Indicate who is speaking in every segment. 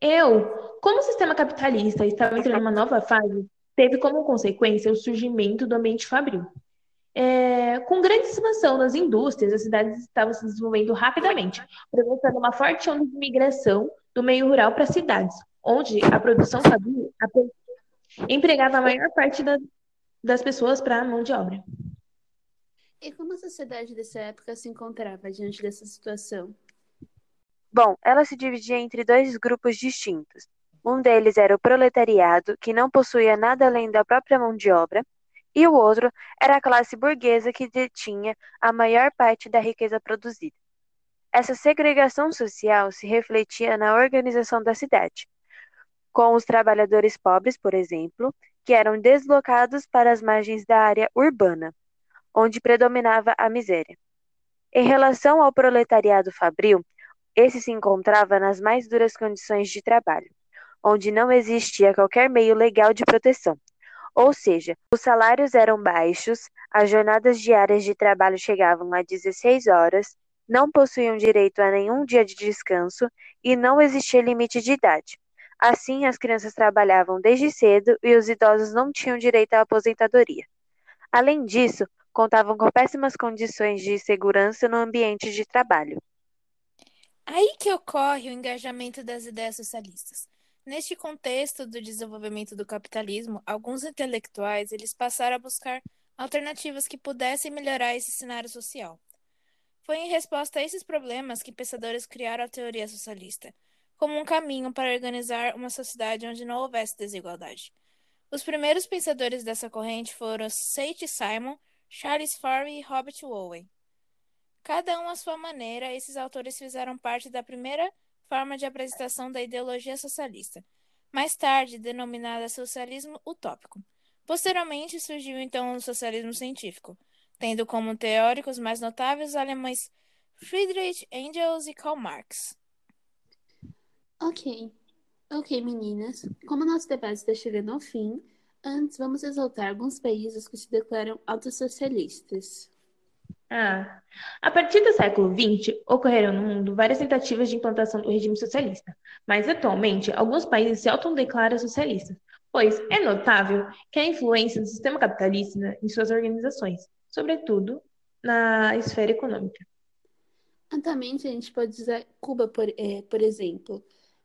Speaker 1: Eu, como o sistema capitalista estava entrando em uma nova fase, teve como consequência o surgimento do ambiente fabril. É, com grande expansão das indústrias, as cidades estavam se desenvolvendo rapidamente, provocando uma forte onda de migração do meio rural para as cidades, onde a produção fabril empregava a maior parte da, das pessoas para a mão de obra.
Speaker 2: E como a sociedade dessa época se encontrava diante dessa situação?
Speaker 3: Bom, ela se dividia entre dois grupos distintos. Um deles era o proletariado, que não possuía nada além da própria mão de obra, e o outro era a classe burguesa que detinha a maior parte da riqueza produzida. Essa segregação social se refletia na organização da cidade, com os trabalhadores pobres, por exemplo, que eram deslocados para as margens da área urbana, onde predominava a miséria. Em relação ao proletariado fabril, esse se encontrava nas mais duras condições de trabalho, onde não existia qualquer meio legal de proteção, ou seja, os salários eram baixos, as jornadas diárias de trabalho chegavam a 16 horas, não possuíam direito a nenhum dia de descanso e não existia limite de idade. Assim, as crianças trabalhavam desde cedo e os idosos não tinham direito à aposentadoria. Além disso, contavam com péssimas condições de segurança no ambiente de trabalho.
Speaker 4: Aí que ocorre o engajamento das ideias socialistas. Neste contexto do desenvolvimento do capitalismo, alguns intelectuais eles passaram a buscar alternativas que pudessem melhorar esse cenário social. Foi em resposta a esses problemas que pensadores criaram a teoria socialista, como um caminho para organizar uma sociedade onde não houvesse desigualdade. Os primeiros pensadores dessa corrente foram Sage Simon, Charles Farley e Robert Owen. Cada um à sua maneira, esses autores fizeram parte da primeira forma de apresentação da ideologia socialista, mais tarde denominada socialismo utópico. Posteriormente surgiu então o socialismo científico, tendo como teóricos mais notáveis os alemães Friedrich Engels e Karl Marx.
Speaker 2: Ok, ok, meninas. Como nosso debate está chegando ao fim, antes vamos exaltar alguns países que se declaram autossocialistas.
Speaker 1: Ah, a partir do século XX, ocorreram no mundo várias tentativas de implantação do regime socialista, mas atualmente alguns países se autodeclaram socialistas, pois é notável que a influência do sistema capitalista em suas organizações, sobretudo na esfera econômica.
Speaker 2: Atualmente, a gente pode usar Cuba, por, é, por exemplo,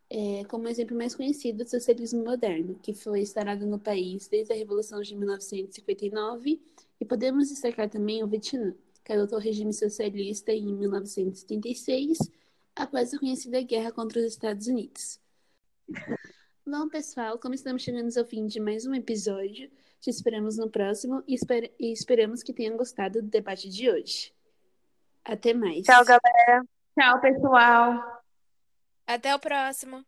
Speaker 2: é, como exemplo mais conhecido do socialismo moderno, que foi instalado no país desde a Revolução de 1959, e podemos destacar também o Vietnã que adotou o regime socialista em 1976, após a conhecida guerra contra os Estados Unidos. Bom, pessoal, como estamos chegando ao fim de mais um episódio, te esperamos no próximo e, esper e esperamos que tenham gostado do debate de hoje. Até mais.
Speaker 3: Tchau, galera.
Speaker 1: Tchau, pessoal.
Speaker 4: Até o próximo.